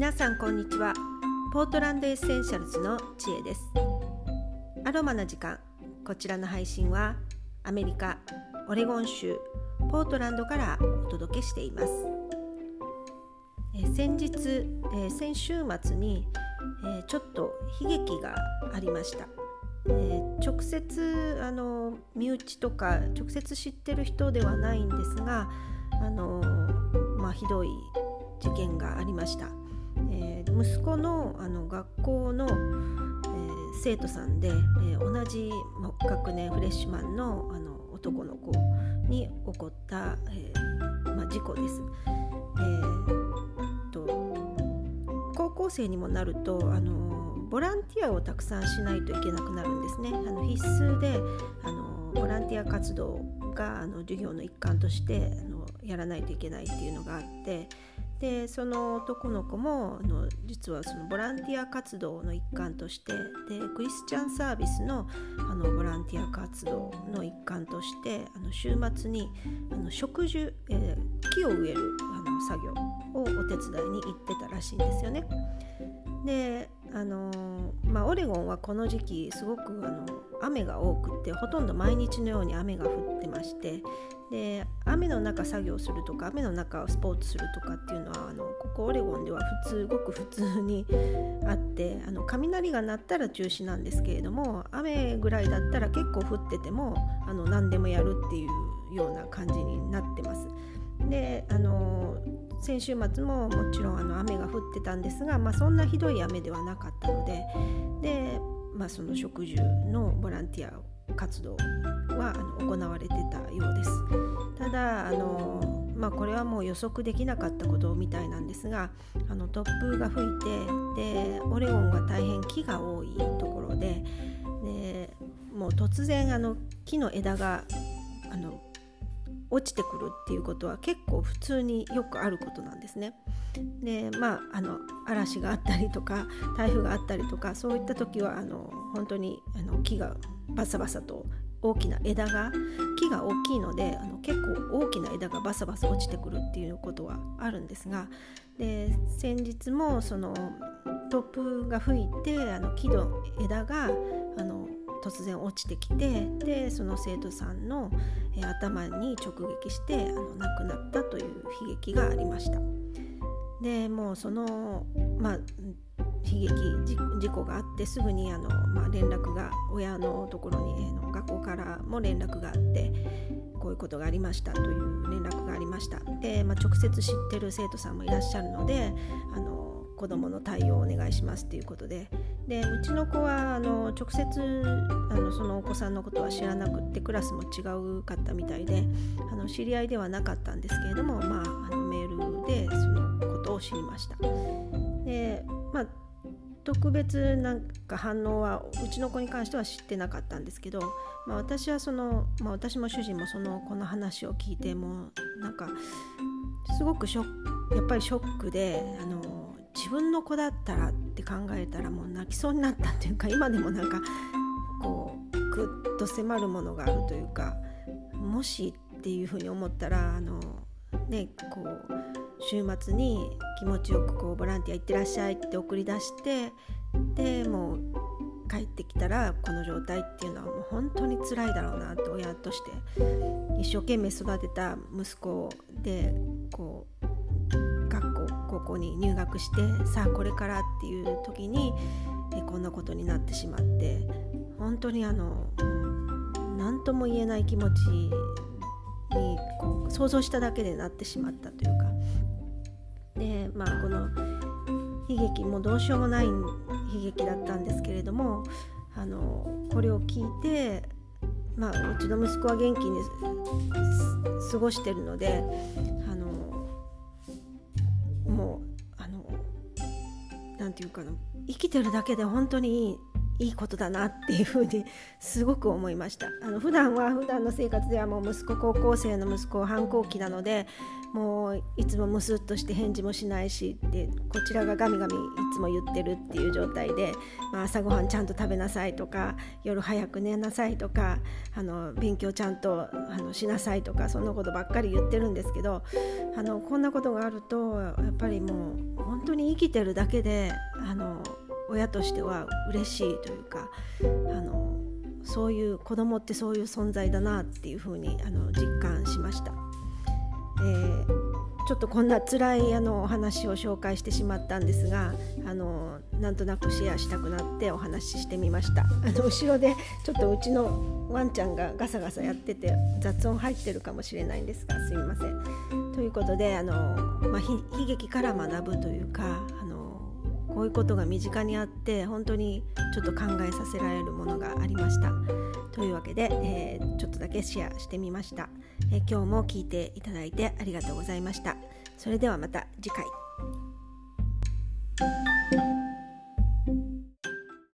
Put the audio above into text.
皆さんこんにちは。ポートランドエッセンシャルズの知恵です。アロマな時間。こちらの配信はアメリカオレゴン州ポートランドからお届けしています。え先日、え先週末に、えちょっと悲劇がありました。え直接あの身内とか直接知ってる人ではないんですがあの、まあ、ひどい事件がありました、息子のあの学校の、えー、生徒さんで、えー、同じ学年フレッシュマンのあの男の子に起こった、えまあ、事故です。えー、と高校生にもなるとあのボランティアをたくさんしないといけなくなるんですね。あの必須であのボランティア活動があの授業の一環としてあのやらないといけないっていうのがあってでその男の子もあの実はそのボランティア活動の一環としてでクリスチャンサービスのあのボランティア活動の一環としてあの週末にあの植樹、えー、木を植えるあの作業をお手伝いに行ってたらしいんですよね。であのまあ、オレゴンはこの時期すごくあの雨が多くてほとんど毎日のように雨が降ってましてで雨の中作業するとか雨の中スポーツするとかっていうのはあのここオレゴンでは普通ごく普通に あってあの雷が鳴ったら中止なんですけれども雨ぐらいだったら結構降っててもあの何でもやるっていうような感じになってます。であの先週末ももちろんあの雨が降ってたんですが、まあ、そんなひどい雨ではなかったのでで、まあ、その植樹のボランティア活動はあの行われてたようです。ただあの、まあ、これはもう予測できなかったことみたいなんですがあの突風が吹いてでオレゴンは大変木が多いところででもう突然あの木の枝があの落ちてくるっていうことは結構普通によくあることなんですね。でまああの嵐があったりとか台風があったりとかそういった時はあの本当にあの木がバサバサと大きな枝が木が大きいのであの結構大きな枝がバサバサ落ちてくるっていうことはあるんですがで先日もその突風が吹いてあの木の枝があの突然落ちてきてでその生徒さんの、え頭に直撃してあの亡くなったという悲劇がありました。でもうその、まあ、悲劇事故があってすぐにあの、まあ、連絡が親のところに、えの学校からも連絡があってこういうことがありましたという連絡がありましたで、まあ、直接知ってる生徒さんもいらっしゃるのであの子どもの対応をお願いしますということででうちの子はあの直接あのそのお子さんのことは知らなくってクラスも違うかったみたいであの知り合いではなかったんですけれども、まあ、あのメールでそのことを知りました。でまあ特別なんか反応はうちの子に関しては知ってなかったんですけど、まあ、私はその、まあ、私も主人もそのこの話を聞いてもなんかすごくショやっぱりショックであの自分の子だったらって考えたらもう泣きそうになったっていうか今でもなんかこうぐっと迫るものがあるというかもしっていうふうに思ったらあのねこう週末に気持ちよくこうボランティア行ってらっしゃいって送り出してでもう帰ってきたらこの状態っていうのはもう本当に辛いだろうなと親として一生懸命育てた息子でこう高校に入学してさあこれからっていう時にこんなことになってしまって本当にあの何とも言えない気持ちにこう想像しただけでなってしまったというか。でまあこの悲劇もどうしようもない悲劇だったんですけれどもあのこれを聞いてまあ、うちの息子は元気に過ごしてるので何て言うかな生きてるだけで本当にいいことだなっていうふうにすごく思いました。あの普段は普段の生活ではもう息子高校生の息子反抗期なのでもういつもムスッとして返事もしないしでこちらがガミガミいつも言ってるっていう状態で、まあ、朝ごはんちゃんと食べなさいとか夜早く寝なさいとかあの勉強ちゃんとあのしなさいとかそんなことばっかり言ってるんですけどあのこんなことがあるとやっぱりもう本当に生きてるだけであの親としては嬉しいというかあのそういう子供ってそういう存在だなっていうふうにあの実感しました。えーちょっとこんな辛いあのお話を紹介してしまったんですがあのなんとなくシェアしたくなってお話ししてみましたあの後ろでちょっとうちのワンちゃんがガサガサやってて雑音入ってるかもしれないんですがすみません。ということであの、まあ、悲劇から学ぶというかあのこういうことが身近にあって本当にちょっと考えさせられるものがありました。というわけで、えー、ちょっとだけシェアしてみました、えー、今日も聞いていただいてありがとうございました。それではまた次回。